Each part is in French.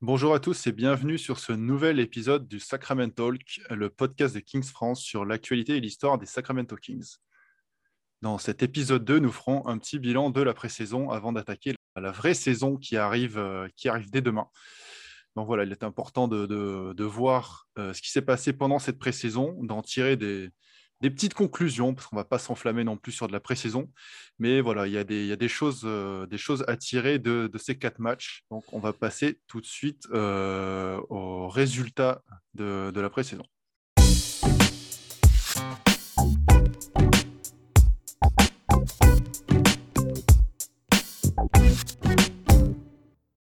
Bonjour à tous et bienvenue sur ce nouvel épisode du Sacramento Talk, le podcast de Kings France sur l'actualité et l'histoire des Sacramento Kings. Dans cet épisode 2, nous ferons un petit bilan de la pré-saison avant d'attaquer la vraie saison qui arrive, euh, qui arrive dès demain. Donc voilà, il est important de, voir euh, ce qui s'est passé pendant cette pré-saison, d'en tirer des, petites conclusions, parce qu'on ne va pas s'enflammer non plus sur de la pré-saison. Mais voilà, il y a des, euh, choses à tirer de, ces quatre matchs. Donc on va passer tout de suite aux résultats de la pré-saison.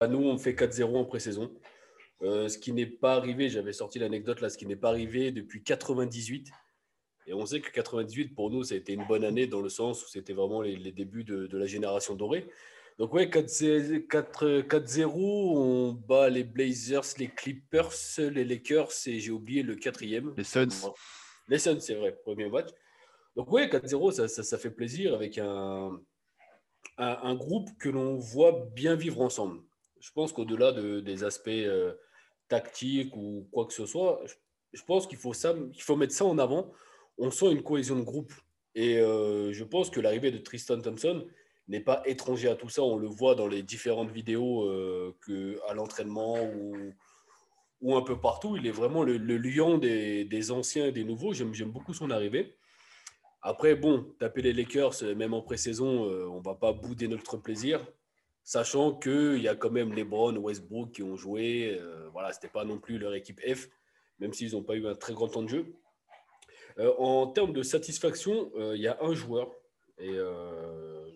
Nous, on fait 4-0 en pré-saison. Euh, ce qui n'est pas arrivé, j'avais sorti l'anecdote là, ce qui n'est pas arrivé depuis 98. Et on sait que 98, pour nous, ça a été une bonne année dans le sens où c'était vraiment les, les débuts de, de la génération dorée. Donc, ouais, 4-0, 4-0, on bat les Blazers, les Clippers, les Lakers et j'ai oublié le quatrième. Les Suns. Les Suns, c'est vrai, premier match. Donc, ouais, 4-0, ça, ça, ça fait plaisir avec un, un, un groupe que l'on voit bien vivre ensemble. Je pense qu'au-delà de, des aspects euh, tactiques ou quoi que ce soit, je, pense qu'il faut, ça, faut mettre ça en avant. On sent une cohésion de groupe. Et euh, je pense que l'arrivée de Tristan Thompson n'est pas étranger à tout ça. On le voit dans les différentes vidéos euh, à l'entraînement ou, un peu partout. Il est vraiment le, lion des, anciens et des nouveaux. J'aime, beaucoup son arrivée. Après, bon, taper les Lakers, même en pré-saison, on ne va pas bouder notre plaisir. Sachant qu'il y a quand même LeBron, Westbrook qui ont joué. Euh, voilà, ce n'était pas non plus leur équipe F, même s'ils n'ont pas eu un très grand temps de jeu. Euh, en termes de satisfaction, euh, il y a un joueur, et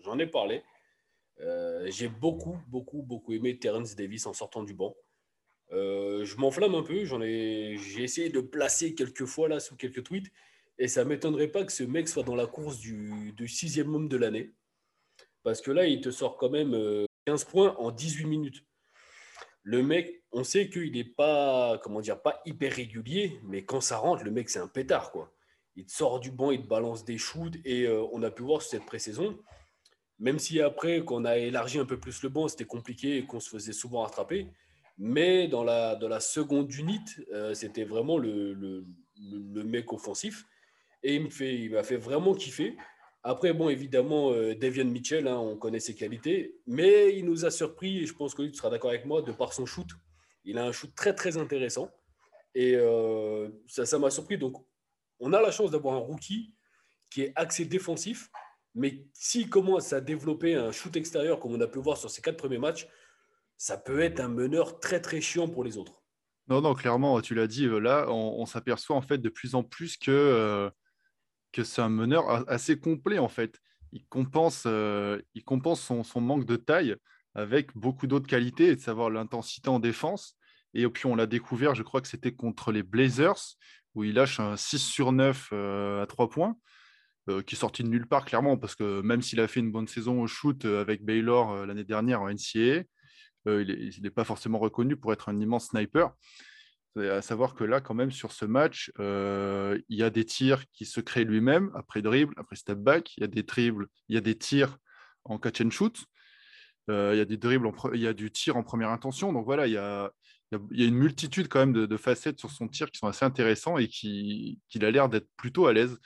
j'en ai parlé. J'ai beaucoup, beaucoup, beaucoup aimé Terence Davis en sortant du banc. Je m'enflamme un peu, j'ai essayé de placer quelques fois là sous quelques tweets, et ça ne m'étonnerait pas que ce mec soit dans la course du, du sixième homme de l'année. Parce que là, il te sort quand même 15 points en 18 minutes. Le mec, on sait qu'il n'est pas, comment dire, pas hyper régulier, mais quand ça rentre, le mec, c'est un pétard. Il sort du banc, il te balance des shoots, et euh, on a pu voir sur cette pré-saison, même si après, qu'on a élargi un peu plus le banc, c'était compliqué et qu'on se faisait souvent rattraper, mais dans la, dans la seconde unité, euh, c'était vraiment le, mec offensif, et il me fait, il m'a fait vraiment kiffer. Après, bon, évidemment, euh, Devian Mitchell, hein, on connaît ses qualités, mais il nous a surpris, et je pense que tu seras d'accord avec moi, de par son shoot. Il a un shoot très, très intéressant. Et euh, ça m'a surpris. Donc, on a la chance d'avoir un rookie qui est axé défensif, mais s'il commence à développer un shoot extérieur, comme on a pu voir sur ses quatre premiers matchs, ça peut être un meneur très, très chiant pour les autres. Non, non, clairement, tu l'as dit, là, on, on s'aperçoit en fait de plus en plus que, euh, que c'est un meneur assez complet en fait. Il compense, euh, il compense son, son manque de taille avec beaucoup d'autres qualités, et de savoir l'intensité en défense. Et puis on l'a découvert, je crois que c'était contre les Blazers, où il lâche un 6 sur 9 euh, à 3 points, euh, qui est sorti de nulle part clairement, parce que même s'il a fait une bonne saison au shoot avec Baylor l'année dernière en NCAA, il n'est pas forcément reconnu pour être un immense sniper. À savoir que là, quand même, sur ce match, euh, il y a des tirs qui se créent lui-même, après dribble, après step back, il y a des dribbles, il y a des tirs en catch and shoot, euh, il y a des dribbles, il y a du tir en première intention. Donc voilà, il y a, une multitude quand même de, facettes sur son tir qui sont assez intéressants et qui, qu'il a l'air d'être plutôt à l'aise.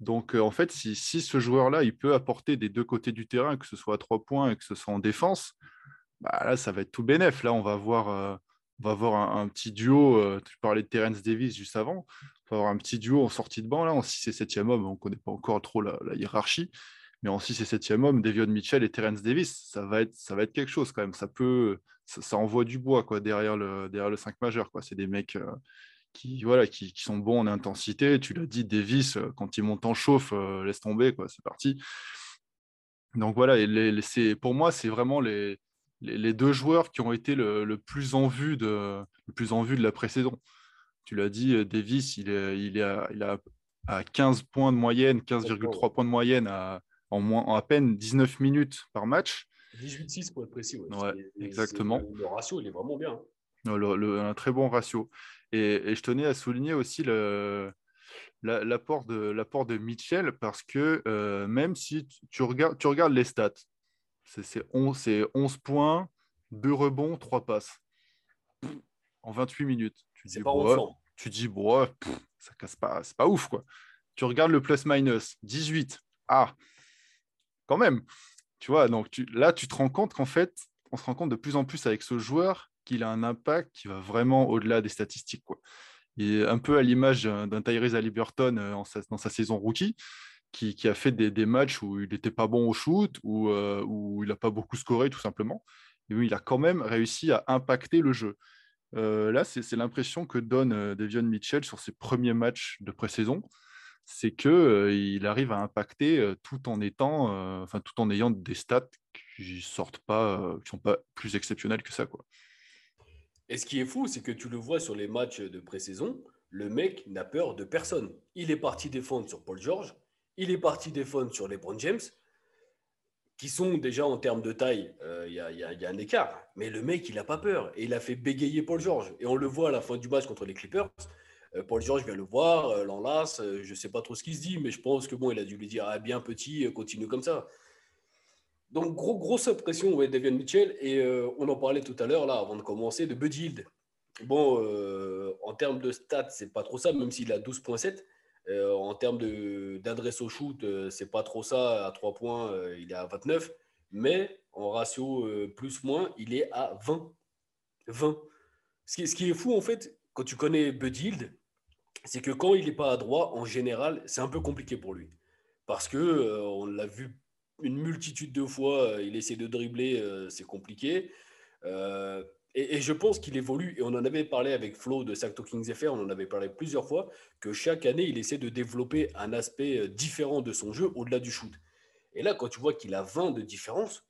Donc euh, en fait, si, ce joueur-là, il peut apporter des deux côtés du terrain, que ce soit à trois points et que ce soit en défense, bah, là, ça va être tout bénef. Là, on va voir, va voir un, petit duo. euh, tu parlais de Terence Davis juste avant. On va avoir un petit duo en sortie de banc, là, en 6 et 7e homme. On ne connaît pas encore trop la, hiérarchie. Mais en 6 et 7e homme, Devion Mitchell et Terence Davis, ça va être, ça va être quelque chose quand même. Ça peut, ça, envoie du bois quoi, derrière, le, derrière le 5 majeur. C'est des mecs euh, qui, voilà, qui, sont bons en intensité. Tu l'as dit, Davis, euh, quand il monte en chauffe, laisse tomber, c'est parti. Donc voilà, pour moi, c'est vraiment les, les, deux joueurs qui ont été le, le plus en vue de, le plus en vue de la pré-saison. Tu l'as dit, euh, Davis, il, est, il, est à- il a à 15 points de moyenne, 15,3 points de moyenne à, en, moins, en à peine 19 minutes par match. 18-6 pour être précis. Ouais, exactement. Le ratio, il est vraiment bien. un très bon ratio. Et, je tenais à souligner aussi l'apport de, de Mitchell parce que euh, même si tu, regardes, tu regardes les stats, c'est 11, 11 points, 2 rebonds, 3 passes en 28 minutes. Tu dis, bon, tu dis, bon, ça casse pas, c'est pas ouf quoi. Tu regardes le plus-minus, 18. Ah, quand même. Tu vois, donc tu, là, tu te rends compte qu'en fait, on se rend compte de plus en plus avec ce joueur qu'il a un impact qui va vraiment au-delà des statistiques. Quoi. Il est un peu à l'image d'un Tyrese Halliburton euh, dans sa saison rookie, qui, a fait des, matchs où il n'était pas bon au shoot, où, euh, où il n'a pas beaucoup scoré tout simplement, et où il a quand même réussi à impacter le jeu. Euh, là, c'est l'impression que donne Devion Mitchell sur ses premiers matchs de pré-saison c'est que euh, il arrive à impacter euh, tout en étant, euh, enfin tout en ayant des stats qui sortent pas, sont pas plus exceptionnels que ça, quoi. Et ce qui est fou, c'est que tu le vois sur les matchs de pré-saison, le mec n'a peur de personne. Il est parti défendre sur Paul George, il est parti défendre sur les LeBron James, qui sont déjà en termes de taille, il y, a un écart. Mais le mec, il n'a pas peur. Et il a fait bégayer Paul George. Et on le voit à la fin du match contre les Clippers. Euh, Paul George vient le voir, euh, l'enlace. Euh, je ne sais pas trop ce qu'il se dit, mais je pense que bon, il a dû lui dire ah, bien petit, continue comme ça. Donc, gros, grosse pression, ouais, Davian Mitchell. Et on en parlait tout à l'heure, là, avant de commencer, de Buddy Hield. Bon, en termes de stats, c'est pas trop ça, même s'il a 12,7. En termes d'adresse au shoot, c'est pas trop ça. À 3 points, il est à 29. Mais en ratio plus-moins, il est à 20. 20. Ce qui, est fou, en fait, quand tu connais Buddy Hield, c'est que quand il n'est pas à droit, en général, c'est un peu compliqué pour lui. Parce que euh, on l'a vu une multitude de fois, euh, il essaie de dribbler, euh, c'est compliqué. Et, je pense qu'il évolue, et on en avait parlé avec Flo de Sac Talking FR, on en avait parlé plusieurs fois, que chaque année, il essaie de développer un aspect différent de son jeu au-delà du shoot. Et là, quand tu vois qu'il a 20 de différence,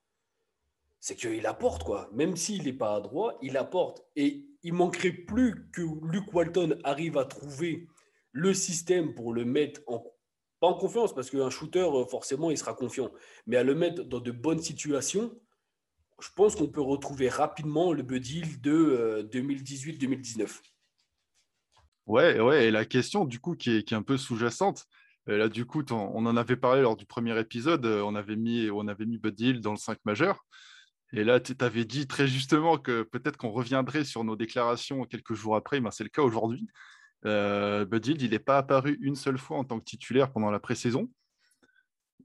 c'est qu'il apporte, quoi. Même s'il n'est pas à droit, il apporte. Et il manquerait plus que Luke Walton arrive à trouver le système pour le mettre en pas en confiance parce qu'un shooter euh, forcément il sera confiant, mais à le mettre dans de bonnes situations. Je pense qu'on peut retrouver rapidement le Buddy de 2018-2019. Euh, ouais, ouais, et la question du coup qui est, un peu sous-jacente, euh, là du coup on en avait parlé lors du premier épisode, on avait mis, on avait mis dans le 5 majeur. Et là, tu avais dit très justement que peut-être qu'on reviendrait sur nos déclarations quelques jours après, mais c'est le cas aujourd'hui. Euh, Bud il n'est pas apparu une seule fois en tant que titulaire pendant la pré-saison.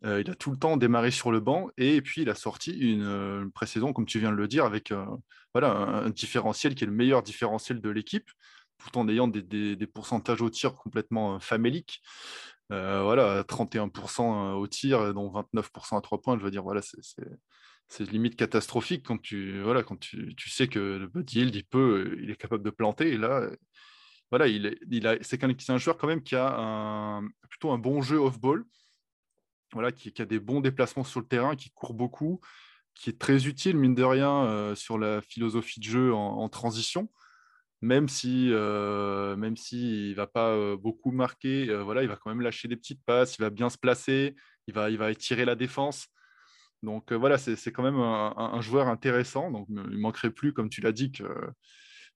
Il a tout le temps démarré sur le banc et puis il a sorti une, pré-saison, comme tu viens de le dire, avec voilà, un, différentiel qui est le meilleur différentiel de l'équipe, tout en ayant des, pourcentages au tir complètement faméliques. voilà, 31% au tir, dont 29% à 3 points. Je veux dire, voilà, c'est limite catastrophique quand tu, voilà, quand tu, tu sais que le Buddy il peut, il est capable de planter. Et là, voilà, il, il a, c'est, un, joueur quand même qui a plutôt un bon jeu off-ball, voilà, qui, a des bons déplacements sur le terrain, qui court beaucoup, qui est très utile, mine de rien, euh, sur la philosophie de jeu en, transition. Même si, euh, même si il va pas euh, beaucoup marquer, voilà, il va quand même lâcher des petites passes, il va bien se placer, il va, il étirer la défense. Donc euh, voilà, c'est quand même un, joueur intéressant. Donc il manquerait plus, comme tu l'as dit,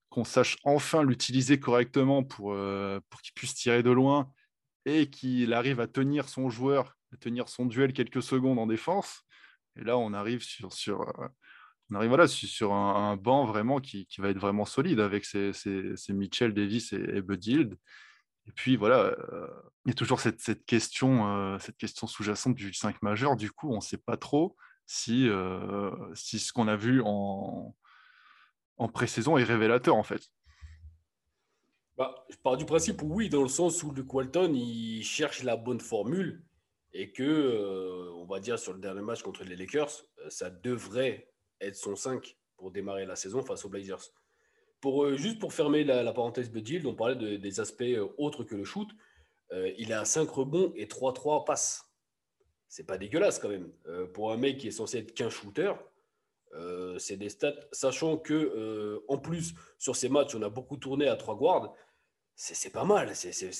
qu'on sache enfin l'utiliser correctement pour, euh, pour qu'il puisse tirer de loin et qu'il arrive à tenir son joueur, tenir son duel quelques secondes en défense. Et là, on arrive sur, sur, euh, on arrive, voilà, sur un, banc vraiment qui, qui, va être vraiment solide avec ces, Mitchell Davis et, et Bud. Et puis voilà, euh, il y a toujours cette, question, euh, cette question sous-jacente du 5 majeur. Du coup, on ne sait pas trop si, si ce qu'on a vu en, en pré-saison est révélateur en fait. Bah, je pars du principe oui, dans le sens où Luke Walton il cherche la bonne formule et que, on va dire, sur le dernier match contre les Lakers, ça devrait être son 5 pour démarrer la saison face aux Blazers. Euh, juste pour fermer la, parenthèse de on parlait des aspects euh, autres que le shoot. Euh, il a 5 rebonds et 3-3 passes. C'est pas dégueulasse quand même. pour un mec qui est censé être qu'un shooter, c'est des stats. Sachant que, en plus, sur ces matchs, on a beaucoup tourné à 3 guards. C'est pas mal. C'est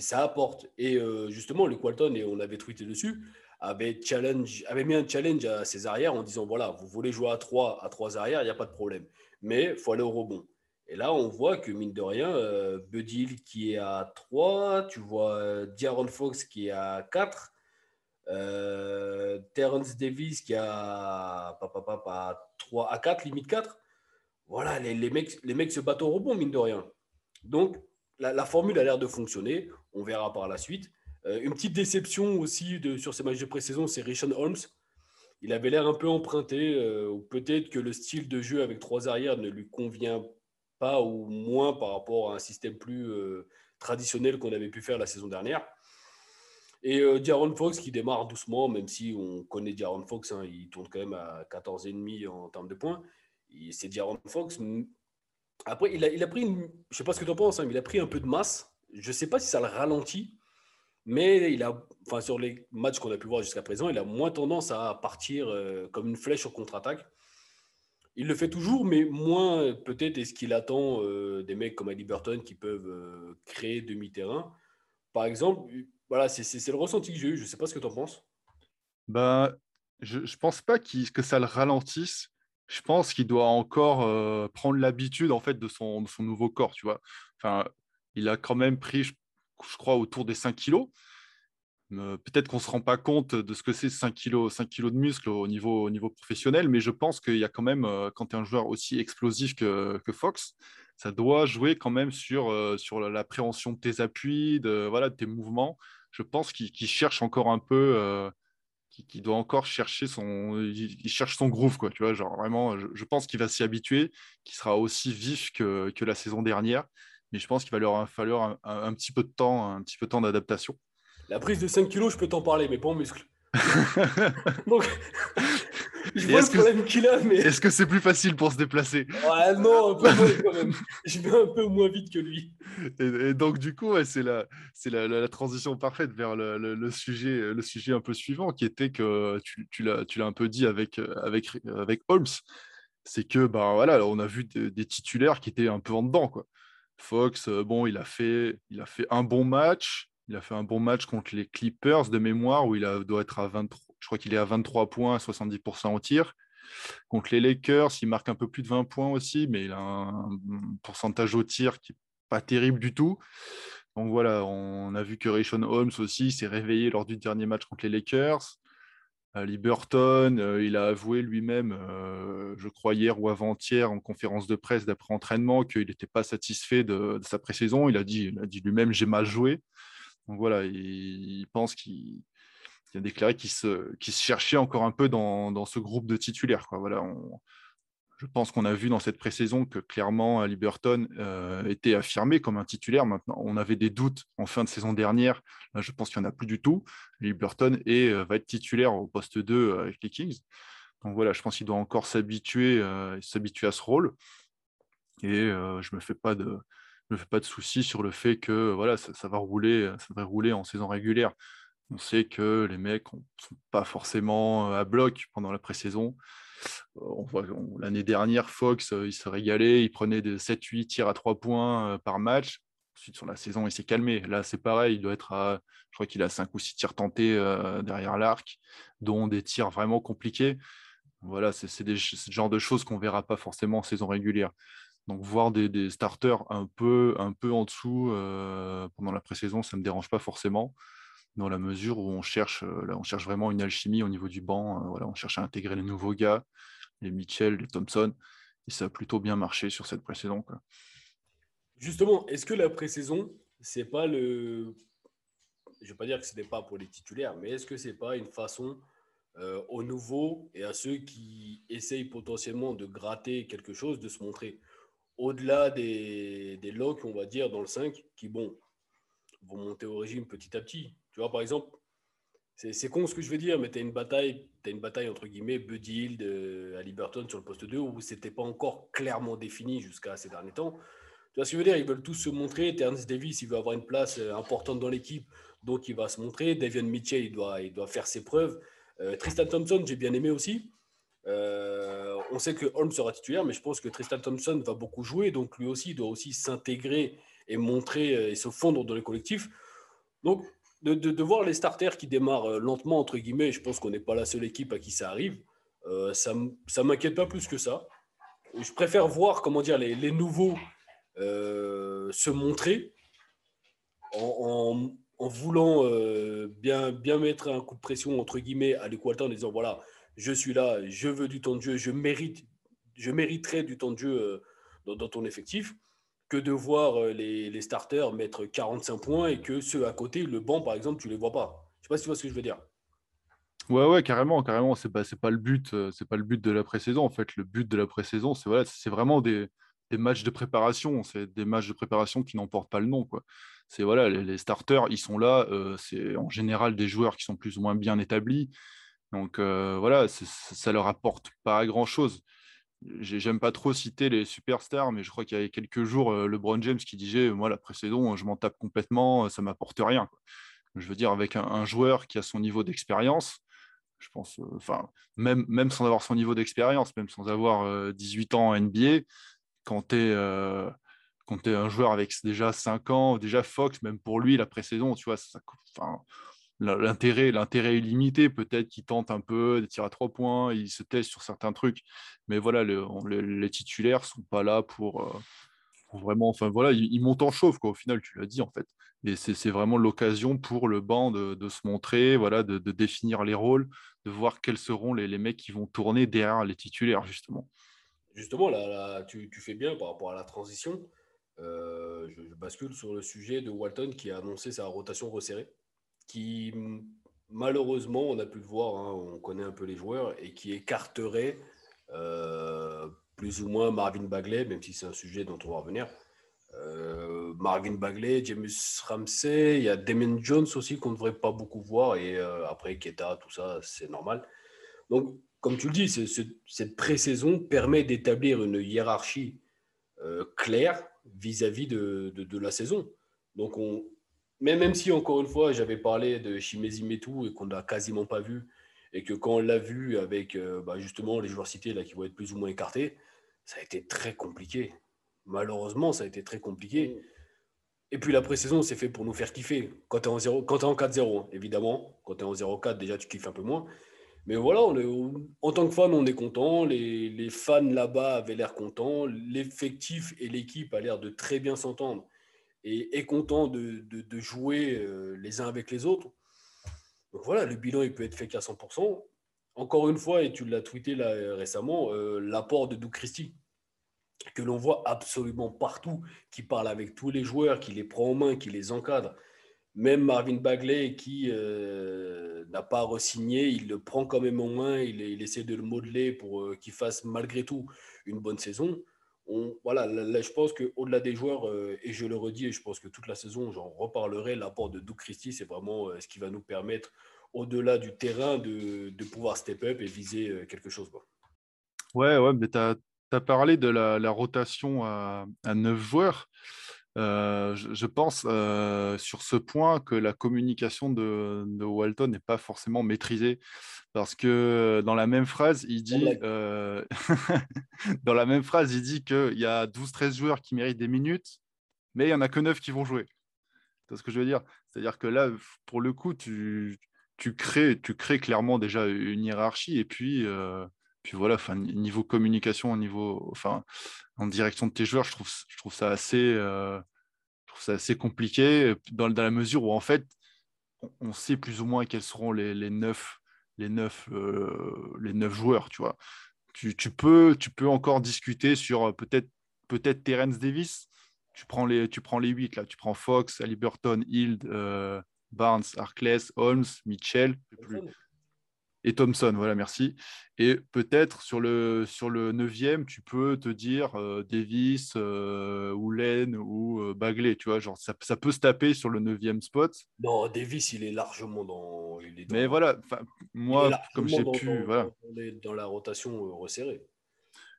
ça apporte. Et justement, Luke Walton, et on avait tweeté dessus, avait, mis un challenge à ses arrières en disant voilà, vous voulez jouer à 3 à trois arrières, il n'y a pas de problème. Mais il faut aller au rebond. Et là, on voit que mine de rien, euh, Budil qui est à 3, tu vois euh, Fox qui est à 4, euh, Terence Davis qui a papa, à 3 à 4, limite 4. Voilà, les, les, mecs, les mecs se battent au rebond, mine de rien. Donc, la, formule a l'air de fonctionner. On verra par la suite. Euh, une petite déception aussi sur ces matchs de pré-saison, c'est Richon Holmes. Il avait l'air un peu emprunté, euh, peut-être que le style de jeu avec trois arrières ne lui convient pas ou moins par rapport à un système plus euh, traditionnel qu'on avait pu faire la saison dernière. Et Diaron Fox qui démarre doucement, même si on connaît Diaron Fox, hein, il tourne quand même à 14,5 en termes de points. C'est Diaron Fox. Après, il a, il a pris, je sais pas ce que tu en penses, hein, mais il a pris un peu de masse. Je ne sais pas si ça le ralentit mais il a, enfin, sur les matchs qu'on a pu voir jusqu'à présent, il a moins tendance à partir euh, comme une flèche au contre-attaque. Il le fait toujours, mais moins peut-être est-ce qu'il attend euh, des mecs comme Ali Burton qui peuvent euh, créer demi-terrain. Par exemple, voilà, c'est le ressenti que j'ai eu. Je ne sais pas ce que tu en penses. Ben, je ne pense pas que ça le ralentisse. Je pense qu'il doit encore prendre l'habitude en fait de son, nouveau corps. Tu vois? Enfin, il a quand même pris, je crois, autour des 5 kilos. Peut-être qu'on ne se rend pas compte de ce que c'est 5 kilos, 5 kilos de muscle au niveau, au niveau professionnel, mais je pense qu'il y a quand même, quand tu es un joueur aussi explosif que, Fox, ça doit jouer quand même sur, sur l'appréhension de tes appuis, de, voilà, de tes mouvements. Je pense qu'il cherche encore un peu, qu'il doit encore chercher son, il, cherche son groove, quoi, tu vois, genre vraiment, je, pense qu'il va s'y habituer, qu'il sera aussi vif que, que la saison dernière mais je pense qu'il va leur falloir un, petit peu de temps, un petit peu de temps d'adaptation. La prise de 5 kilos, je peux t'en parler, mais pas en muscle. Donc, je vois le problème qu'il a, mais. Est-ce que c'est plus facile pour se déplacer? Ouais, non, un peu moins quand même. Je vais un peu moins vite que lui. Et, donc, du coup, c'est la, la, la, transition parfaite vers le, le, sujet, le sujet un peu suivant, qui était que tu, tu l'as un peu dit avec, avec, avec Holmes. C'est que, ben voilà, on a vu des, des, titulaires qui étaient un peu en dedans, quoi. Fox, euh, bon, il a, fait, il a fait un bon match. Il a fait un bon match contre les Clippers de mémoire où il a, doit être à 23. Je crois qu'il est à 23 points, 70% au tir. Contre les Lakers, il marque un peu plus de 20 points aussi, mais il a un pourcentage au tir qui n'est pas terrible du tout. Donc voilà, on a vu que Rayshon Holmes aussi s'est réveillé lors du dernier match contre les Lakers. Ali Burton, euh, il a avoué lui-même, euh, je crois hier ou avant-hier, en conférence de presse d'après entraînement, qu'il n'était pas satisfait de, sa pré-saison. Il a dit, dit lui-même j'ai mal joué. Donc voilà, il, pense qu'il a déclaré qu'il se, cherchait encore un peu dans, ce groupe de titulaires. Voilà, je pense qu'on a vu dans cette pré-saison que clairement Ali Burton euh, était affirmé comme un titulaire. Maintenant, on avait des doutes en fin de saison dernière. Là, je pense qu'il n'y en a plus du tout. Ali Burton est, euh, va être titulaire au poste 2 euh, avec les Kings. Donc voilà, je pense qu'il doit encore s'habituer à ce rôle. Et je ne me fais pas de soucis sur le fait que voilà, ça, va rouler, ça va rouler en saison régulière. On sait que les mecs ne sont pas forcément à bloc pendant la pré-saison. L'année dernière, Fox, euh, il se régalait, il prenait de 7-8 tirs à 3 points euh, par match. Ensuite, sur la saison, il s'est calmé. Là, c'est pareil, il doit être à, je crois a 5 ou 6 tirs tentés euh, derrière l'arc, dont des tirs vraiment compliqués. Voilà, c'est ce genre de choses qu'on ne verra pas forcément en saison régulière. Donc, voir des, starters un peu, un peu en dessous pendant la pré-saison, ça ne me dérange pas forcément dans la mesure où on cherche, euh, là, on cherche vraiment une alchimie au niveau du banc. Euh, voilà, on cherche à intégrer les nouveaux gars, les Mitchell, les Thompson. Et ça a plutôt bien marché sur cette pré-saison. Justement, est-ce que la pré-saison, c'est pas le. Je ne vais pas dire que ce n'est pas pour les titulaires, mais est-ce que ce n'est pas une façon euh, aux nouveaux et à ceux qui essayent potentiellement de gratter quelque chose, de se montrer au-delà des, des locks, on va dire, dans le 5, qui, bon, vont monter au régime petit à petit? Tu vois, par exemple, c'est con ce que je veux dire, mais tu as une bataille, as une bataille entre guillemets, Buddy Hill, de, Ali Burton sur le poste 2 où c'était pas encore clairement défini jusqu'à ces derniers temps. Tu vois ce que je veux dire? Ils veulent tous se montrer. Terence Davis, il veut avoir une place euh, importante dans l'équipe, donc il va se montrer. Davian Mitchell, il doit, il doit faire ses preuves. Euh, Tristan Thompson, j'ai bien aimé aussi. Euh, on sait que Holmes sera titulaire, mais je pense que Tristan Thompson va beaucoup jouer, donc lui aussi, il doit aussi s'intégrer et montrer et se fondre dans le collectif. Donc, de, voir les starters qui démarrent euh, lentement, entre guillemets, je pense qu'on n'est pas la seule équipe à qui ça arrive, euh, ça ne m'inquiète pas plus que ça. Je préfère voir, comment dire, les, nouveaux euh, se montrer en, voulant bien, bien mettre un coup de pression, entre guillemets, à l'équateur en disant, voilà, je suis là, je veux du temps de jeu, je mérite, je mériterai du temps de jeu dans ton effectif que de voir euh, les, starters mettre 45 points et que ceux à côté, le banc par exemple, tu les vois pas. Je sais pas si tu vois ce que je veux dire. Ouais, ouais, carrément, carrément. C'est pas, pas le but, euh, pas le but de la pré-saison. En fait, le but de la pré-saison, c'est voilà, vraiment des, des, matchs de préparation. C'est des matchs de préparation qui n'emportent pas le nom. C'est voilà, les, starters, ils sont là. Euh, c'est en général des joueurs qui sont plus ou moins bien établis. Donc voilà, ça leur apporte pas grand chose. J'aime pas trop citer les superstars, mais je crois qu'il y a quelques jours, euh, LeBron James qui disait Moi, la pré-saison, je m'en tape complètement, ça m'apporte rien. Je veux dire, avec un, joueur qui a son niveau d'expérience, je pense, euh, enfin, même, sans avoir son niveau d'expérience, même sans avoir 18 euh, ans en NBA, quand tu es, es, un joueur avec déjà 5 ans, déjà Fox, même pour lui, la pré-saison, tu vois, ça, l'intérêt l'intérêt est limité peut-être qu'il tente un peu des tirs à trois points il se teste sur certains trucs mais voilà le, les titulaires sont pas là pour, euh, vraiment enfin voilà ils, montent en chauffe quoi au final tu l'as dit en fait et c'est vraiment l'occasion pour le banc de, se montrer voilà de, définir les rôles de voir quels seront les, les, mecs qui vont tourner derrière les titulaires justement. Justement là, tu, fais bien par rapport à la transition euh, je bascule sur le sujet de Walton qui a annoncé sa rotation resserrée qui malheureusement, on a pu le voir, hein, on connaît un peu les joueurs, et qui écarterait euh, plus ou moins Marvin Bagley, même si c'est un sujet dont on va revenir. Euh, Marvin Bagley, James Ramsey, il y a Damien Jones aussi qu'on ne devrait pas beaucoup voir, et euh, après Keta, tout ça, c'est normal. Donc, comme tu le dis, cette pré-saison permet d'établir une hiérarchie claire vis-à-vis de, de, de, la saison. Donc, on, mais même si, encore une fois, j'avais parlé de Shimezi Metu et qu'on n'a quasiment pas vu, et que quand on l'a vu avec euh, bah, justement les joueurs cités là, qui vont être plus ou moins écartés, ça a été très compliqué. Malheureusement, ça a été très compliqué. Mm. Et puis la pré-saison, c'est fait pour nous faire kiffer. Quand tu es en, 0, quand es en 4-0, hein, évidemment. Quand tu es en 0-4, déjà, tu kiffes un peu moins. Mais voilà, on est, en tant que fan, on est content. Les, les fans là-bas avaient l'air contents. L'effectif et l'équipe a l'air de très bien s'entendre et est content de, jouer euh, les uns avec les autres. Donc voilà, le bilan, il peut être fait qu'à 100%. Encore une fois, et tu l'as tweeté là, récemment, euh, l'apport de Doug Christie, que l'on voit absolument partout, qui parle avec tous les joueurs, qui les prend en main, qui les encadre. Même Marvin Bagley, qui euh, n'a pas re-signé, il le prend quand même en main, il essaie de le modeler pour qu'il fasse malgré tout une bonne saison voilà, là, je pense qu'au-delà des joueurs, euh, et je le redis, et je pense que toute la saison, j'en reparlerai, l'apport de Doug Christie, c'est vraiment euh, ce qui va nous permettre, au-delà du terrain, de, pouvoir step up et viser euh, quelque chose. Quoi. Ouais, ouais, mais tu as, parlé de la, la rotation à, à 9 joueurs. Euh, je, pense euh, sur ce point que la communication de, Walton n'est pas forcément maîtrisée parce que dans la même phrase, il dit, euh, dans la même phrase, il dit qu'il y a 12-13 joueurs qui méritent des minutes, mais il n'y en a que 9 qui vont jouer. C'est ce que je veux dire? C'est-à-dire que là, pour le coup, tu, tu, crées, tu crées clairement déjà une hiérarchie et puis puis voilà, enfin, niveau communication, niveau, enfin, en direction de tes joueurs, je trouve, je trouve ça assez, euh, je trouve ça assez compliqué dans, dans, la mesure où en fait, on, sait plus ou moins quels seront les, les neuf, les neuf, euh, les neuf joueurs, tu vois. Tu, tu, peux, tu peux encore discuter sur euh, peut-être, peut-être Terence Davis. Tu prends les, tu prends les huit là. Tu prends Fox, Ali Burton, Hild, Barnes, Arkless, Holmes, Mitchell. Plus et Thompson, voilà, merci. Et peut-être sur le, sur le 9 tu peux te dire euh, Davis, euh, ou Len ou euh, Bagley, tu vois, genre ça, ça, peut se taper sur le 9 spot. Non, Davis, il est largement dans. Il est Mais voilà, moi, comme j'ai pu. voilà. On est dans la rotation resserrée.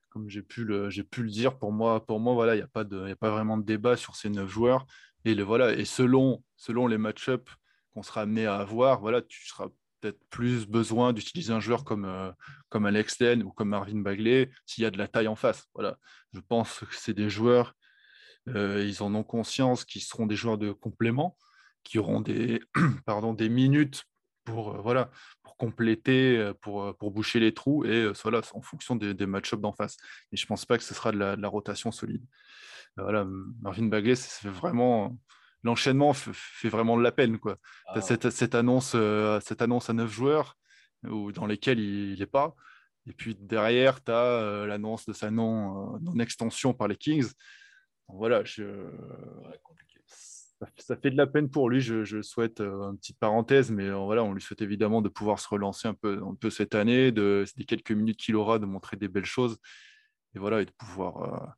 Comme j'ai pu, le, pu le dire, pour moi, pour moi voilà, il n'y a, pas de, a pas vraiment de débat sur ces 9 joueurs. Et, le, voilà, et selon, selon les match-ups qu'on sera amené à avoir, voilà, tu seras peut-être plus besoin d'utiliser un joueur comme, euh, comme Alex Len ou comme Marvin Bagley s'il y a de la taille en face. Voilà. Je pense que c'est des joueurs, euh, ils en ont conscience, qui seront des joueurs de complément, qui auront des, pardon, des minutes pour, voilà, pour compléter, pour, pour boucher les trous, et voilà, en fonction des, des match-ups d'en face. Et je ne pense pas que ce sera de la, rotation solide. Voilà, Marvin Bagley, c'est vraiment l'enchaînement fait vraiment de la peine. Quoi. Ah cette, cette, annonce, cette annonce à neuf joueurs ou dans lesquels il n'est pas. Et puis derrière, tu as l'annonce de sa non-extension par les Kings. voilà, je... ça, fait de la peine pour lui. Je, souhaite une petite parenthèse, mais voilà, on lui souhaite évidemment de pouvoir se relancer un peu, un peu cette année, de, des quelques minutes qu'il aura, de montrer des belles choses. Et voilà, et de pouvoir.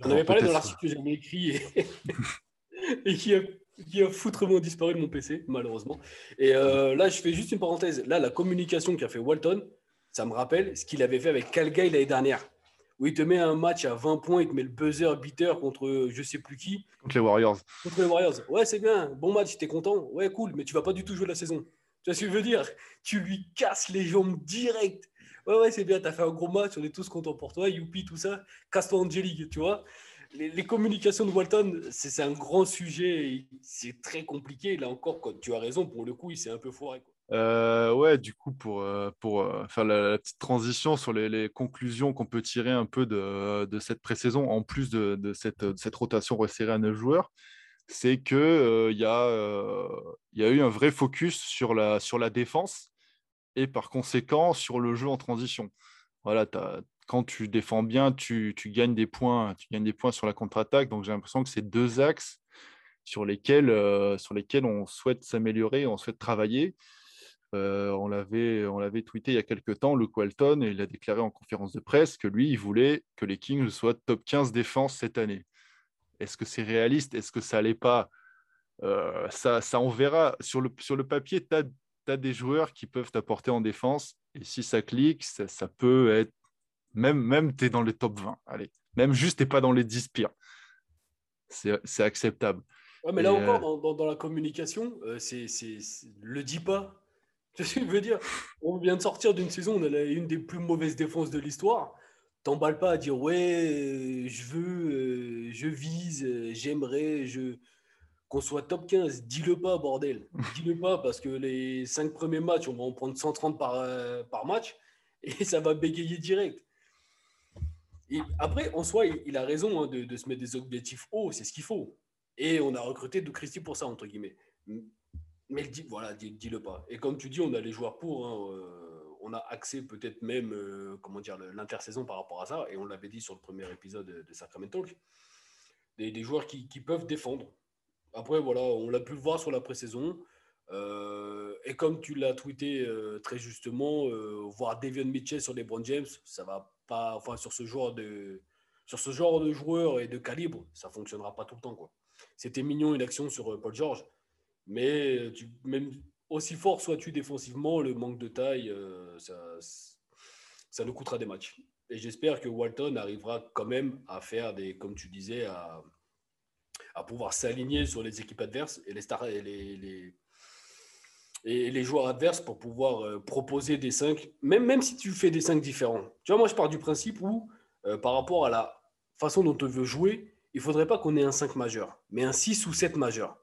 J'en avais parlé dans l'article que j'avais écrit et, et qui a qui a foutrement disparu de mon PC, malheureusement. Et euh, là, je fais juste une parenthèse. Là, la communication qu'a fait Walton, ça me rappelle ce qu'il avait fait avec Calgary l'année dernière, où il te met un match à 20 points, il te met le buzzer beater contre je sais plus qui. Contre les Warriors. Contre les Warriors. Ouais, c'est bien, bon match, t'es content. Ouais, cool, mais tu vas pas du tout jouer la saison. Tu vois ce que je veux dire? Tu lui casses les jambes direct. Ouais, ouais, c'est bien, t'as fait un gros match, on est tous contents pour toi, youpi, tout ça. Casse-toi Angelique, tu vois les, communications de Walton, c'est un grand sujet. C'est très compliqué. Là encore, tu as raison, pour le coup, il s'est un peu foiré. Euh, ouais, du coup, pour, euh, euh, faire la, petite transition sur les, conclusions qu'on peut tirer un peu de, cette pré-saison, en plus de, cette, rotation resserrée à 9 joueurs, c'est qu'il y a eu un vrai focus sur la, sur la défense et par conséquent sur le jeu en transition. Voilà, tu as, quand tu défends bien, tu, gagnes des points, tu gagnes des points sur la contre-attaque. Donc j'ai l'impression que c'est deux axes sur lesquels, euh, sur lesquels on souhaite s'améliorer, on souhaite travailler. Euh, on l'avait, on l'avait tweeté il y a quelques temps, Luke Walton, et il a déclaré en conférence de presse que lui, il voulait que les Kings soient top 15 défense cette année. Est-ce que c'est réaliste? Est-ce que ça n'allait pas? Euh, ça, ça, on verra. Sur le, sur le papier, tu as, des joueurs qui peuvent t'apporter en défense, et si ça clique, ça peut être même, même tu es dans les top 20. Allez. Même juste, tu pas dans les 10 pires. C'est acceptable. mais là encore, euh, dans, la communication, euh, c'est le dis pas. Tu sais ce que je veux dire? On vient de sortir d'une saison, on a une des plus mauvaises défenses de l'histoire. T'emballes pas à dire ouais, je veux, euh, je vise, j'aimerais, je qu'on soit top 15. Dis-le pas, bordel. Dis-le pas parce que les 5 premiers matchs, on va en prendre 130 par, par match et ça va bégayer direct après, en soi, il, a raison hein, de, se mettre des objectifs hauts, c'est ce qu'il faut. Et on a recruté Doug Christie pour ça, entre guillemets. Mais dis, voilà, dis-le pas. Et comme tu dis, on a les joueurs pour. Hein, euh, on a accès peut-être même, euh, comment dire, l'intersaison par rapport à ça. Et on l'avait dit sur le premier épisode de Sacramento. Des, des joueurs qui, peuvent défendre. Après, voilà, on l'a pu voir sur la pré-saison. Euh, et comme tu l'as tweeté très justement, voir Davion Mitchell sur les Brown James, ça va enfin, sur ce genre de, sur ce genre de joueur et de calibre, ça fonctionnera pas tout le temps, quoi. C'était mignon une action sur euh, Paul George, mais même aussi fort sois-tu défensivement, le manque de taille, euh, ça, ça nous coûtera des matchs. Et j'espère que Walton arrivera quand même à faire des, comme tu disais, à, à pouvoir s'aligner sur les équipes adverses et les, stars, et les et les joueurs adverses pour pouvoir euh, proposer des 5, même, même si tu fais des 5 différents. Tu vois, moi, je pars du principe où, euh, par rapport à la façon dont on veut jouer, il ne faudrait pas qu'on ait un 5 majeur, mais un 6 ou 7 majeur.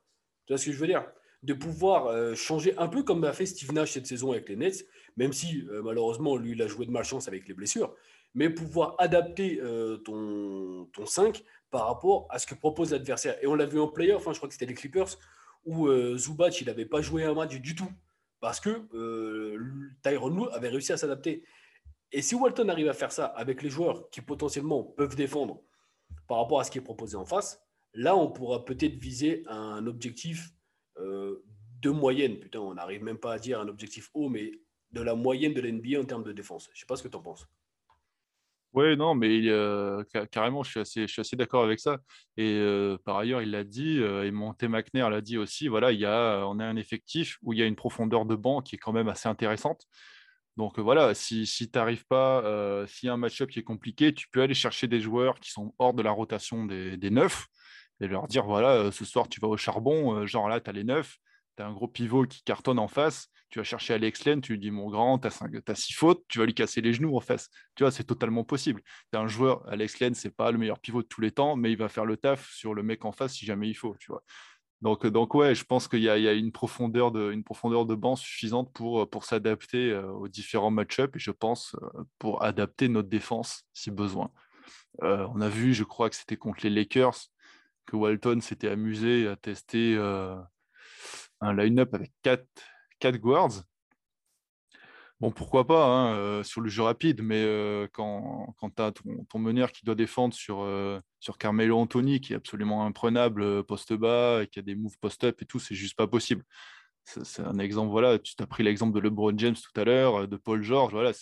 Tu vois ce que je veux dire? De pouvoir euh, changer un peu comme a fait Steve Nash cette saison avec les Nets, même si malheureusement, lui, il a joué de malchance avec les blessures, mais pouvoir adapter ton, ton 5 par rapport à ce que propose l'adversaire. Et on l'a vu en playoff, enfin, je crois que c'était les Clippers, où euh, Zubac, il n'avait pas joué un match du tout parce que euh, Tyron Lue avait réussi à s'adapter. Et si Walton arrive à faire ça avec les joueurs qui potentiellement peuvent défendre par rapport à ce qui est proposé en face, là, on pourra peut-être viser un objectif euh, de moyenne. Putain, on n'arrive même pas à dire un objectif haut, mais de la moyenne de l'NBA en termes de défense. Je ne sais pas ce que tu en penses. Oui, non, mais euh, carrément, je suis assez, d'accord avec ça. Et euh, par ailleurs, il l'a dit, euh, et Monté McNair l'a dit aussi, voilà, il y a, on a un effectif où il y a une profondeur de banc qui est quand même assez intéressante. Donc voilà, si, si tu n'arrives pas, s'il y a un match-up qui est compliqué, tu peux aller chercher des joueurs qui sont hors de la rotation des, des neufs et leur dire, voilà, ce soir, tu vas au charbon, genre là, tu as les neufs, tu as un gros pivot qui cartonne en face, tu vas chercher Alex Len, tu lui dis mon grand, tu as, six fautes, tu vas lui casser les genoux en face. Tu vois, c'est totalement possible. Tu as un joueur, Alex Len, c'est pas le meilleur pivot de tous les temps, mais il va faire le taf sur le mec en face si jamais il faut. Tu vois. Donc, donc ouais, je pense qu'il y, a une profondeur de, une profondeur de banc suffisante pour, pour s'adapter aux différents match-ups et je pense pour adapter notre défense si besoin. on a vu, je crois que c'était contre les Lakers, que Walton s'était amusé à tester un line-up avec 4 quatre guards Bon, pourquoi pas hein, euh, sur le jeu rapide, mais euh, quand, quand tu as ton, meneur qui doit défendre sur, euh, sur Carmelo Anthony, qui est absolument imprenable poste bas, et qui a des moves post-up et tout, c'est juste pas possible. C'est un exemple, voilà, tu as pris l'exemple de LeBron James tout à l'heure, de Paul George, voilà,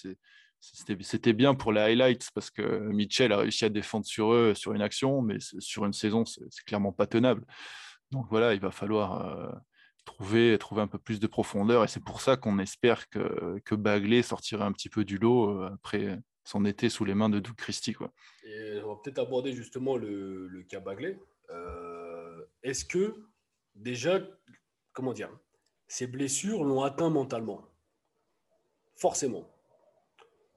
c'était bien pour les highlights parce que Mitchell a réussi à défendre sur eux sur une action, mais sur une saison, c'est clairement pas tenable. Donc voilà, il va falloir trouver, trouver un peu plus de profondeur. Et c'est pour ça qu'on espère que, que Bagley sortirait un petit peu du lot euh, après son été sous les mains de Doug Christie. On va peut-être aborder justement le, le cas Bagley. Euh, est-ce que déjà, comment dire, ces blessures l'ont atteint mentalement? Forcément.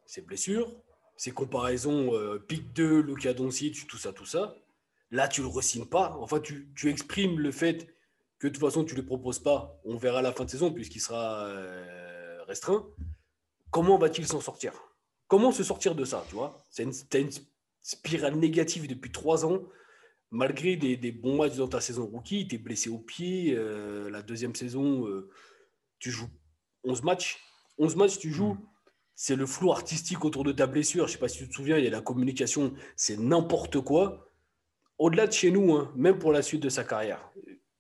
Ces blessures, ces comparaisons euh, pic 2, Luka Doncic, tout ça, tout ça, là tu le resignes pas. Enfin, tu, tu exprimes le fait que de toute façon tu ne le proposes pas, on verra à la fin de saison puisqu'il sera euh, restreint, comment va-t-il s'en sortir? Comment se sortir de ça, tu vois? C'est une, une, spirale négative depuis trois ans, malgré des, bons matchs dans ta saison rookie, tu es blessé au pied, euh, la deuxième saison, euh, tu joues 11 matchs, 11 matchs tu joues, c'est le flou artistique autour de ta blessure, je ne sais pas si tu te souviens, il y a la communication, c'est n'importe quoi. Au-delà de chez nous, hein, même pour la suite de sa carrière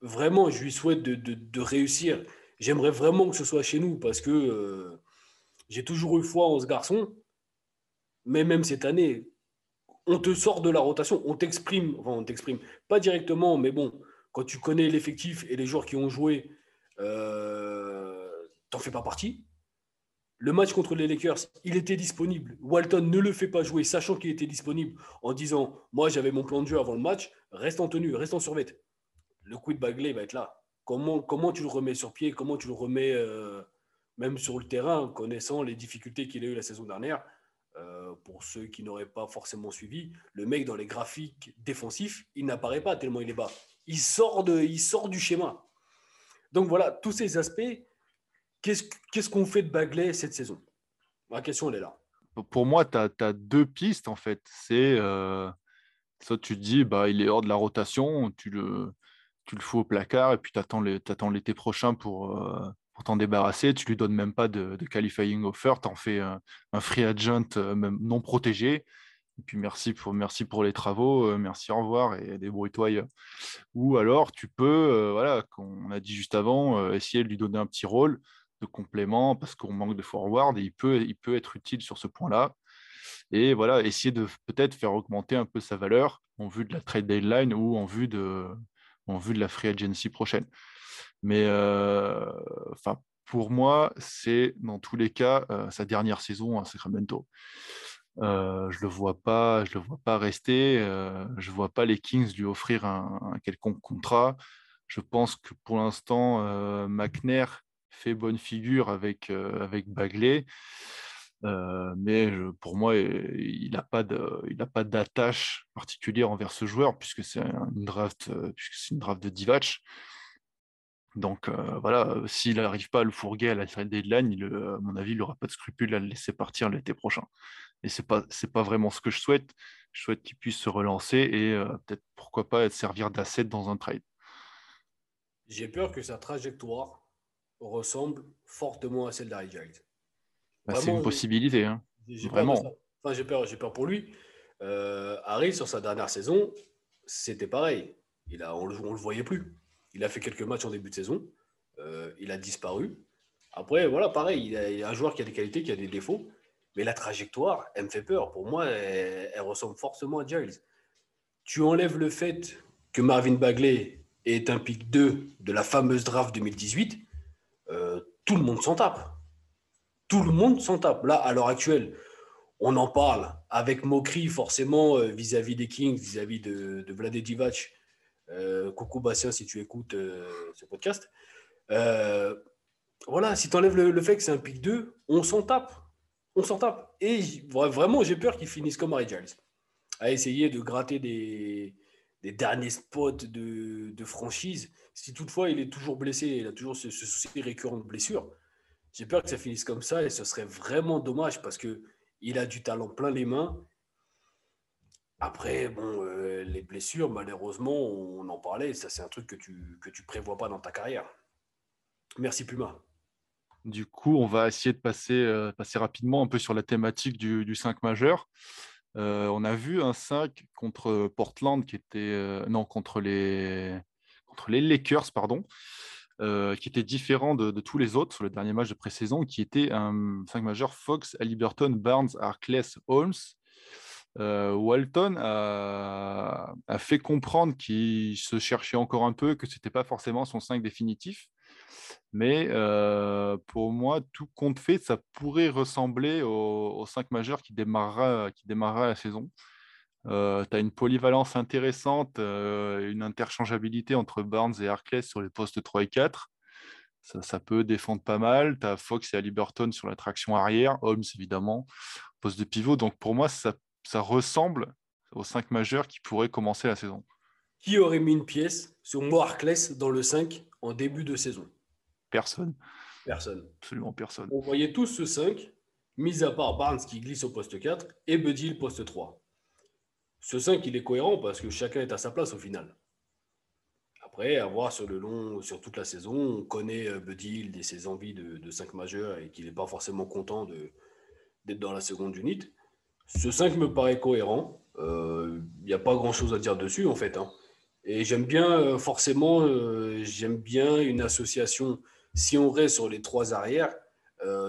vraiment, je lui souhaite de, réussir. J'aimerais vraiment que ce soit chez nous parce que euh, j'ai toujours eu foi en ce garçon. Mais même cette année, on te sort de la rotation, on t'exprime, enfin on t'exprime, pas directement, mais bon, quand tu connais l'effectif et les joueurs qui ont joué, euh, t'en fais pas partie. Le match contre les Lakers, il était disponible. Walton ne le fait pas jouer, sachant qu'il était disponible, en disant Moi, j'avais mon plan de jeu avant le match, reste en tenue, reste en survêt le coup de Bagley va être là. Comment, comment tu le remets sur pied? Comment tu le remets euh, même sur le terrain, connaissant les difficultés qu'il a eu la saison dernière? Euh, Pour ceux qui n'auraient pas forcément suivi, le mec dans les graphiques défensifs, il n'apparaît pas tellement il est bas. Il sort, de, il sort du schéma. Donc voilà, tous ces aspects, qu'est-ce qu'on fait de Bagley cette saison? Ma question, elle est là. Pour moi, tu as, deux pistes en fait. C'est euh, soit tu te dis, bah, il est hors de la rotation, tu le, tu le fous au placard et puis tu attends l'été prochain pour, euh, pour t'en débarrasser. Tu lui donnes même pas de, qualifying offer, tu en fais un, free agent euh, même non protégé. Et puis merci pour, merci pour les travaux, euh, merci, au revoir et débrouille-toi. Ou alors tu peux, voilà, comme on a dit juste avant, essayer de lui donner un petit rôle de complément parce qu'on manque de forward et il peut, il peut être utile sur ce point-là. Et voilà, essayer de peut-être faire augmenter un peu sa valeur en vue de la trade deadline ou en vue de, en vue de la free agency prochaine. Mais euh, enfin, pour moi, c'est dans tous les cas euh, sa dernière saison à Sacramento. Euh, je le vois pas, je le vois pas rester. je vois pas les Kings lui offrir un, quelconque contrat. Je pense que pour l'instant, McNair fait bonne figure avec avec Bagley. Euh, mais pour moi, il n'a pas d'attache particulière envers ce joueur puisque c'est une draft, euh, puisque c'est une draft de Divac. Donc euh, voilà, s'il n'arrive pas à le fourguer à la trade deadline, il, à mon avis, il n'aura pas de scrupule à le laisser partir l'été prochain. Et c'est pas pas vraiment ce que je souhaite. Je souhaite qu'il puisse se relancer et peut-être pourquoi pas servir d'asset dans un trade. J'ai peur que sa trajectoire ressemble fortement à celle Giles. Bah, c'est une possibilité. Hein. Vraiment. Enfin, j'ai peur, peur pour lui. Euh, Harry, sur sa dernière saison, c'était pareil. Il a, on ne le, voyait plus. Il a fait quelques matchs en début de saison. Euh, il a disparu. Après, voilà, pareil. Il, y a un joueur qui a des qualités, qui a des défauts. Mais la trajectoire, elle me fait peur. Pour moi, elle, ressemble forcément à Giles. Tu enlèves le fait que Marvin Bagley est un pick 2 de la fameuse draft 2018. Euh, tout le monde s'en tape tout le monde s'en tape. Là, à l'heure actuelle, on en parle avec moquerie forcément euh, vis-à-vis des Kings, vis-à-vis de, de Divac. Euh, coucou Bastien si tu écoutes euh, ce podcast. voilà, si tu enlèves le, fait que c'est un pic 2, on s'en tape. On s'en tape. Et vraiment, j'ai peur qu'ils finissent comme Harry Giles, à essayer de gratter des, derniers spots de, franchise. Si toutefois il est toujours blessé, il a toujours ce, souci récurrent de blessure, j'ai peur que ça finisse comme ça et ce serait vraiment dommage parce que il a du talent plein les mains. Après, bon, euh, les blessures, malheureusement, on en parlait, ça c'est un truc que tu que tu prévois pas dans ta carrière. Merci Puma. Du coup, on va essayer de passer, euh, passer rapidement un peu sur la thématique du, du 5 majeur. Euh, on a vu un 5 contre Portland qui était non contre les contre les Lakers pardon euh, qui était différent de, tous les autres sur le dernier match de pré-saison qui était un 5 majeur Fox, Liberton, Barnes, Arkless, Holmes. Walton a, fait comprendre qu'il se cherchait encore un peu, que ce n'était pas forcément son 5 définitif. Mais pour moi, tout compte fait, ça pourrait ressembler au, 5 majeur qui démarrera, qui démarrera la saison. Tu as une polyvalence intéressante, une interchangeabilité entre Barnes et Harkless sur les postes 3 et 4. Ça, peut défendre pas mal. Tu as Fox et Liberton sur la traction arrière, Holmes évidemment, poste de pivot. Donc pour moi, ça, ça ressemble au 5 majeur qui pourrait commencer la saison. Qui aurait mis une pièce sur Mo Harkless dans le 5 en début de saison? Personne. Personne. Absolument personne. On voyait tous ce 5, mis à part Barnes qui glisse au poste 4 et Buddy le poste 3. Ce 5, il est cohérent parce que chacun est à sa place au final. Après, à voir sur le long, sur toute la saison, on connaît euh, Buddy et ses envies de, 5 majeurs et qu'il n'est pas forcément content d'être dans la seconde unit. Ce 5 me paraît cohérent. Il euh, n'y a pas grand chose à dire dessus en fait. Hein. Et j'aime bien, euh, forcément, j'aime bien une association si on reste sur les trois arrières,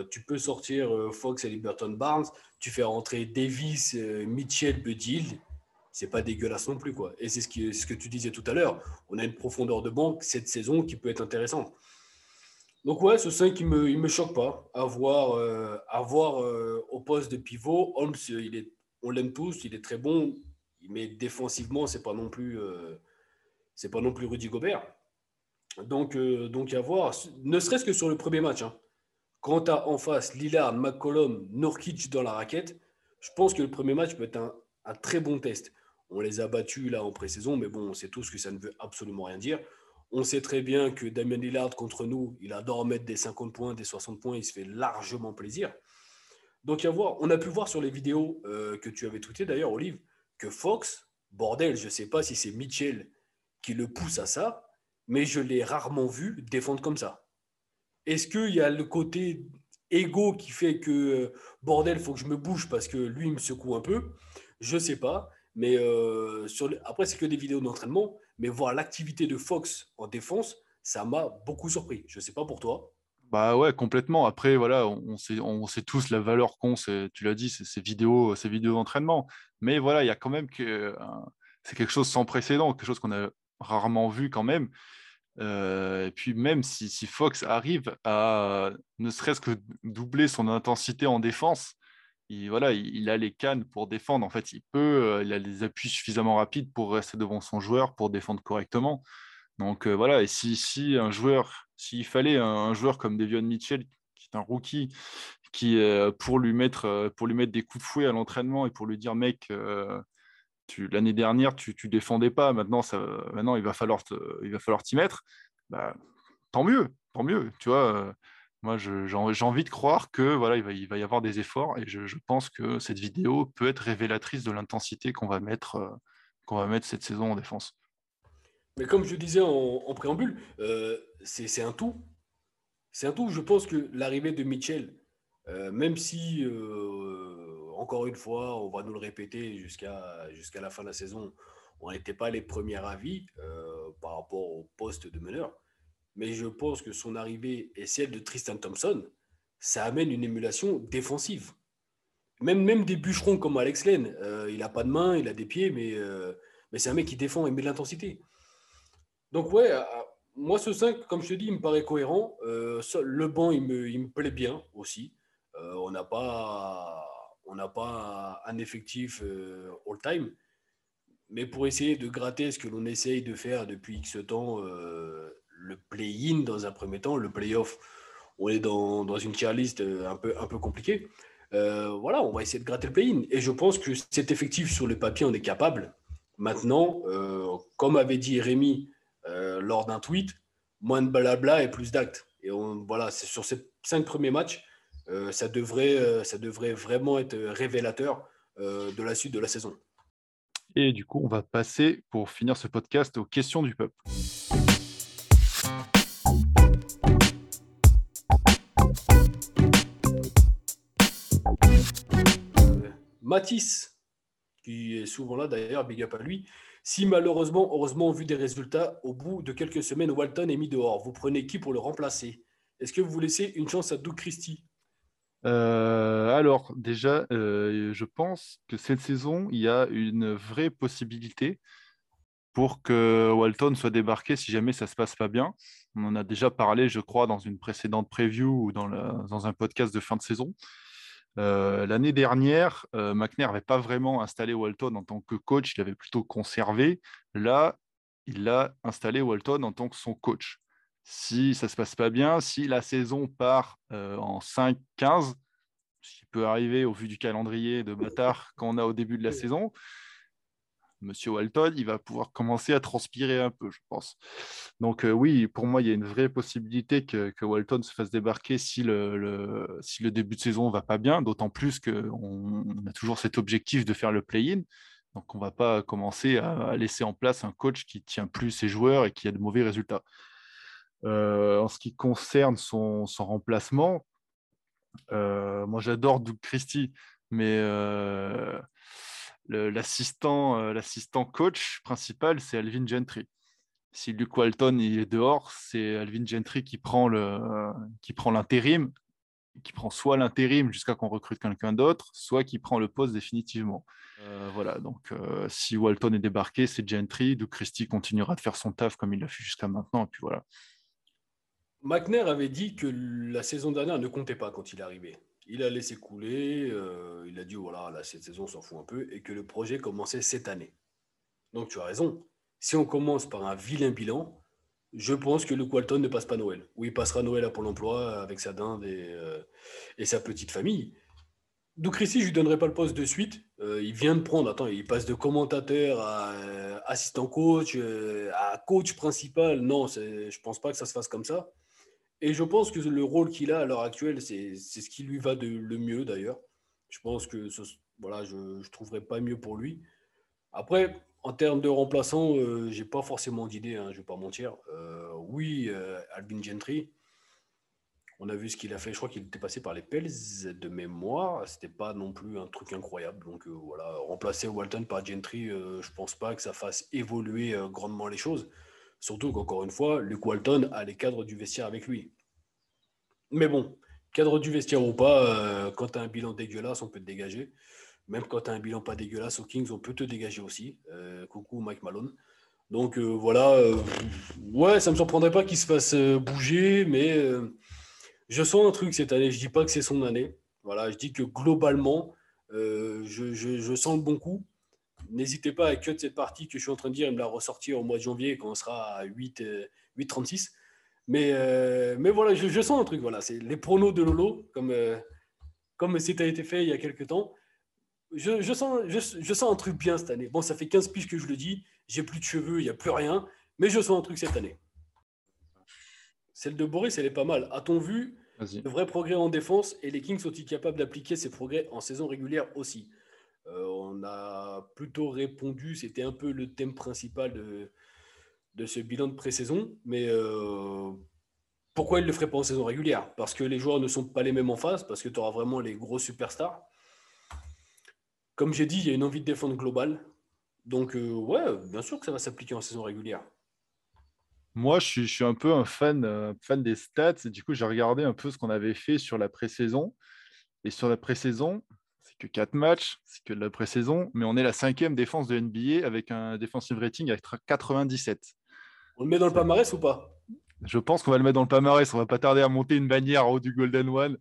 tu peux sortir Fox et Liberton Barnes, tu fais rentrer Davis, Mitchell, Budil. C'est pas dégueulasse non plus. quoi. Et c'est ce, que tu disais tout à l'heure. On a une profondeur de banque cette saison qui peut être intéressante. Donc, ouais, ce 5, il ne me, il me choque pas. Avoir, avoir au poste de pivot, Holmes, il est, on l'aime tous, il est très bon. Mais défensivement, ce n'est pas, non plus, c'est pas non plus Rudy Gobert. Donc, euh, donc à voir, ne serait-ce que sur le premier match. Hein. Quand tu as en face Lillard, McCollum, Norkic dans la raquette, je pense que le premier match peut être un, très bon test. On les a battus là en pré-saison, mais bon, on sait tous que ça ne veut absolument rien dire. On sait très bien que Damien Lillard contre nous, il adore mettre des 50 points, des 60 points, il se fait largement plaisir. Donc à voir, on a pu voir sur les vidéos euh, que tu avais tweetées d'ailleurs, Olive, que Fox, bordel, je ne sais pas si c'est Mitchell qui le pousse à ça, mais je l'ai rarement vu défendre comme ça. Est-ce qu'il y a le côté égo qui fait que, euh, bordel, il faut que je me bouge parce que lui, il me secoue un peu? Je ne sais pas. Mais euh, après, c'est que des vidéos d'entraînement. Mais voir l'activité de Fox en défense, ça m'a beaucoup surpris. Je ne sais pas pour toi. Bah ouais, complètement. Après, voilà, on sait, tous la valeur qu'ont, tu l'as dit, ces vidéos, ces vidéos d'entraînement. Mais voilà, il y a quand même que c'est quelque chose sans précédent, quelque chose qu'on a rarement vu quand même. Euh, et puis même si, Fox arrive à ne serait-ce que doubler son intensité en défense, il, voilà, il, a les cannes pour défendre. En fait, il peut, euh, il a les appuis suffisamment rapides pour rester devant son joueur, pour défendre correctement. Donc euh, voilà, et si, si, un joueur, s'il fallait un, joueur comme Devion Mitchell, qui est un rookie, qui pour lui mettre pour lui mettre des coups de fouet à l'entraînement et pour lui dire mec l'année dernière, tu ne défendais pas, maintenant, ça, maintenant il va falloir t'y mettre. Bah, tant mieux, tant mieux. Tu vois, euh, moi, j'ai envie de croire que voilà, il va, y avoir des efforts et je, pense que cette vidéo peut être révélatrice de l'intensité qu'on va mettre euh, qu'on va mettre cette saison en défense. Mais comme je disais en, préambule, euh, c'est un tout. C'est un tout. Je pense que l'arrivée de Mitchell, même si encore une fois, on va nous le répéter jusqu'à jusqu'à la fin de la saison, on n'était pas les premiers avis euh, par rapport au poste de meneur. Mais je pense que son arrivée et celle de Tristan Thompson, ça amène une émulation défensive. Même, même des bûcherons comme Alex Len, euh, il n'a pas de main, il a des pieds, mais, euh, mais c'est un mec qui défend et met de l'intensité. Donc ouais, moi ce 5, comme je te dis, il me paraît cohérent. le banc, il me, il me plaît bien aussi. on n'a pas pas un, effectif euh, all-time. Mais pour essayer de gratter ce que l'on essaye de faire depuis X temps, euh, le play-in dans un premier temps, le play-off, on est dans, dans une tier list euh, un peu, un peu compliquée. voilà, on va essayer de gratter le play-in. Et je pense que cet effectif sur le papier, on est capable. Maintenant, euh, comme avait dit Rémi euh, lors d'un tweet, moins de blabla et plus d'actes. Et voilà, c'est sur ces cinq premiers matchs, euh, ça, devrait, ça devrait vraiment être révélateur de la suite de la saison. Et du coup, on va passer pour finir ce podcast aux questions du peuple. Matisse, qui est souvent là d'ailleurs, big up à lui. Si malheureusement, heureusement, vu des résultats, au bout de quelques semaines, Walton est mis dehors, vous prenez qui pour le remplacer? Est-ce que vous laissez une chance à Doug Christie? Euh, alors, déjà, euh, je pense que cette saison, il y a une vraie possibilité pour que Walton soit débarqué si jamais ça ne se passe pas bien. On en a déjà parlé, je crois, dans une précédente preview ou dans, dans un podcast de fin de saison. Euh, l'année dernière, euh, McNair n'avait pas vraiment installé Walton en tant que coach, il avait plutôt conservé. Là, il a installé Walton en tant que son coach. Si ça ne se passe pas bien, si la saison part euh, en 5-15, ce qui peut arriver au vu du calendrier de bâtard qu'on a au début de la saison, Monsieur Walton, il va pouvoir commencer à transpirer un peu, je pense. Donc euh, oui, pour moi, il y a une vraie possibilité que, Walton se fasse débarquer si le, si le début de saison va pas bien, d'autant plus qu'on a toujours cet objectif de faire le play-in. Donc on va pas commencer à, laisser en place un coach qui tient plus ses joueurs et qui a de mauvais résultats. Euh, en ce qui concerne son, remplacement, euh, moi j'adore Doug Christie, mais l'assistant, euh, l'assistant coach principal, c'est Alvin Gentry. Si Luke Walton il est dehors, c'est Alvin Gentry qui prend, le, qui prend l'intérim, qui prend soit l'intérim jusqu'à qu'on recrute quelqu'un d'autre, soit qui prend le poste définitivement. Euh, voilà, donc euh, si Walton est débarqué, c'est Gentry. Doug Christie continuera de faire son taf comme il l'a fait jusqu'à maintenant. Et puis voilà. McNair avait dit que la saison dernière ne comptait pas quand il est arrivé il a laissé couler, euh, il a dit voilà, là, cette saison, on s'en fout un peu, et que le projet commençait cette année. Donc tu as raison. Si on commence par un vilain bilan, je pense que le Walton ne passe pas Noël. Ou il passera Noël à Pôle emploi avec sa dinde et, euh, sa petite famille. Donc ici, je ne lui donnerai pas le poste de suite. Euh, il vient de prendre, attends, il passe de commentateur à assistant coach, à coach principal. Non, je ne pense pas que ça se fasse comme ça. Et je pense que le rôle qu'il a à l'heure actuelle, c'est ce qui lui va le mieux d'ailleurs. Je pense que voilà, je ne trouverais pas mieux pour lui. Après, en termes de remplaçant, euh, je n'ai pas forcément d'idée, hein, je ne vais pas mentir. Euh, oui, euh, Albin Gentry, on a vu ce qu'il a fait. Je crois qu'il était passé par les Pels de mémoire. Ce n'était pas non plus un truc incroyable. Donc voilà, remplacer Walton par Gentry, je ne pense pas que ça fasse évoluer grandement les choses. Surtout qu'encore une fois, Luke Walton a les cadres du vestiaire avec lui. Mais bon, cadre du vestiaire ou pas, euh, quand tu as un bilan dégueulasse, on peut te dégager. Même quand tu as un bilan pas dégueulasse aux Kings, on peut te dégager aussi. Euh, coucou Mike Malone. Donc euh, voilà, ouais, ça ne me surprendrait pas qu'il se fasse bouger, mais je sens un truc cette année. Je dis pas que c'est son année. Voilà, je dis que globalement, je, je, sens le bon coup. N'hésitez pas à cut cette partie que je suis en train de dire et me la ressortir au mois de janvier quand on sera à 8, 8,36. Mais, euh, mais voilà, je, sens un truc. Voilà, c'est les pronos de Lolo, comme, euh, comme c'était été fait il y a quelques temps. Je, je sens, je, sens un truc bien cette année. Bon, ça fait 15 piges que je le dis. J'ai plus de cheveux, il n'y a plus rien. Mais je sens un truc cette année. Celle de Boris, elle est pas mal. A-t-on vu de vrais progrès en défense et les Kings sont-ils capables d'appliquer ces progrès en saison régulière aussi? On a plutôt répondu, c'était un peu le thème principal de, de ce bilan de pré-saison. Mais euh, pourquoi il ne le ferait pas en saison régulière? Parce que les joueurs ne sont pas les mêmes en face, parce que tu auras vraiment les gros superstars. Comme j'ai dit, il y a une envie de défendre globale. Donc, euh, ouais, bien sûr que ça va s'appliquer en saison régulière. Moi, je suis, un peu un fan, fan des stats. Et du coup, j'ai regardé un peu ce qu'on avait fait sur la pré-saison. Et sur la pré-saison, que 4 matchs, c'est que de la pré-saison, mais on est la cinquième défense de NBA avec un defensive rating avec 97. On le met dans le palmarès ou pas? Je pense qu'on va le mettre dans le palmarès. On va pas tarder à monter une bannière en haut du Golden One.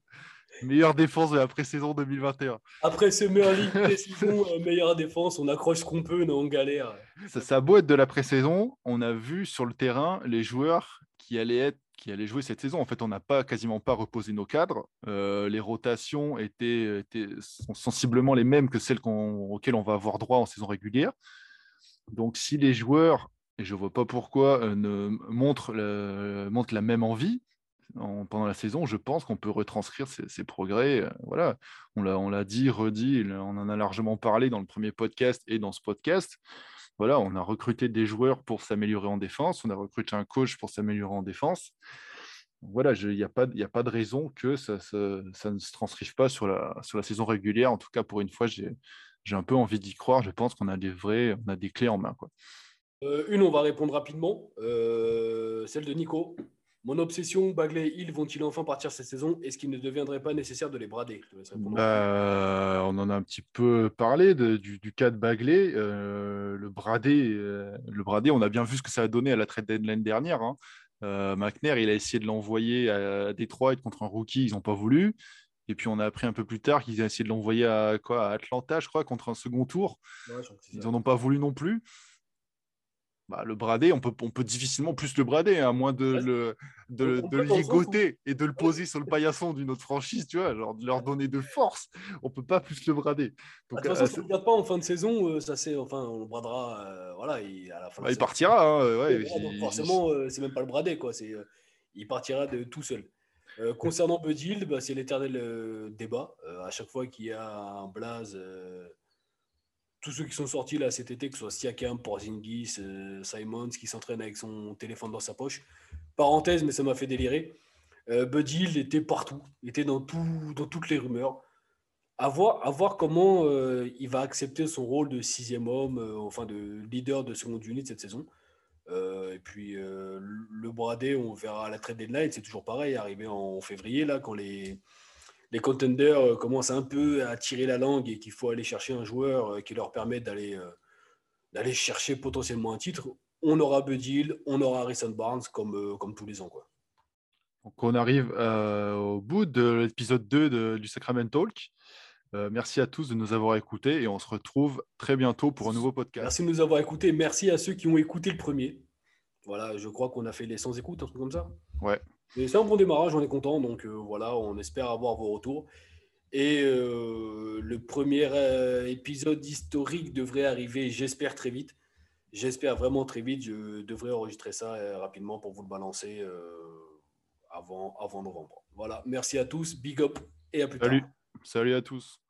Meilleure défense de la pré-saison 2021. Après ce meilleur ligue pré-saison, euh, meilleure défense, on accroche ce qu'on peut, on galère. Ça, ça a beau être de la pré-saison, on a vu sur le terrain les joueurs qui allaient être qui allait jouer cette saison. En fait, on n'a pas quasiment pas reposé nos cadres. Euh, les rotations étaient, sont sensiblement les mêmes que celles auxquelles on va avoir droit en saison régulière. Donc, si les joueurs, et je ne vois pas pourquoi, euh, ne montrent, la même envie, pendant la saison, je pense qu'on peut retranscrire ces, progrès. Euh, voilà, on l'a dit, redit, on en a largement parlé dans le premier podcast et dans ce podcast. Voilà, on a recruté des joueurs pour s'améliorer en défense, on a recruté un coach pour s'améliorer en défense. Voilà, il n'y a, pas, a pas de raison que ça, ne se transcrive pas sur la, saison régulière. En tout cas, pour une fois, j'ai un peu envie d'y croire. Je pense qu'on a des vrais, on a des clés en main. Euh, une, on va répondre rapidement. Euh, celle de Nico. Mon obsession, Bagley et Hill vont-ils enfin partir cette saison? Est-ce qu'il ne deviendrait pas nécessaire de les brader? Bah, On en a un petit peu parlé du, cas de Bagley. Euh, le, brader, euh, le brader, on a bien vu ce que ça a donné à la trade deadline dernière. Hein. Euh, McNair, il a essayé de l'envoyer à Détroit contre un rookie, ils n'ont pas voulu. Et puis on a appris un peu plus tard qu'ils ont essayé de l'envoyer à, quoi, à Atlanta, je crois, contre un second tour. ils n'en ont pas voulu non plus. Bah, le brader, on peut, on peut difficilement plus le brader, hein, à moins de le, de, de ligoter et de le poser sur le paillasson d'une autre franchise, tu vois, genre de leur donner de force. On peut pas plus le brader. Donc, de toute façon, euh, si on ne regarde pas en fin de saison, euh, ça c'est, enfin, on le bradera, euh, voilà, il, à la fin. Bah, il partira, hein, ouais, forcément, c'est même pas le brader, quoi. C'est, il partira de tout seul. concernant Bud bah, c'est l'éternel débat. à chaque fois qu'il y a un blaze tous ceux qui sont sortis là cet été, que ce soit Siakam, Porzingis, euh, Simons, qui s'entraîne avec son téléphone dans sa poche. Parenthèse, mais ça m'a fait délirer. Euh, Buddy était partout, était dans, tout, dans toutes les rumeurs. À voir, comment euh, il va accepter son rôle de sixième homme, euh, enfin de leader de seconde unité cette saison. et puis le bradé, on verra à la trade deadline, c'est toujours pareil, arrivé en février, là, quand les, les contenders euh, commencent un peu à tirer la langue et qu'il faut aller chercher un joueur euh, qui leur permet d'aller euh, d'aller chercher potentiellement un titre, on aura Budil, on aura Harrison Barnes comme, comme tous les ans. Quoi. Donc on arrive au bout de l'épisode 2 du Sacrament Talk. merci à tous de nous avoir écoutés et on se retrouve très bientôt pour un nouveau podcast. Merci de nous avoir écoutés. Merci à ceux qui ont écouté le premier. Voilà, je crois qu'on a fait les 100 écoutes, un truc comme ça. Ouais, c'est un bon démarrage, on est content. Donc euh, voilà, on espère avoir vos retours. Et euh, le premier euh, épisode historique devrait arriver, j'espère, très vite. J'espère vraiment très vite. Je devrais enregistrer ça rapidement pour vous le balancer avant, avant novembre. Voilà, merci à tous, big up et à plus Salut. tard. Salut à tous.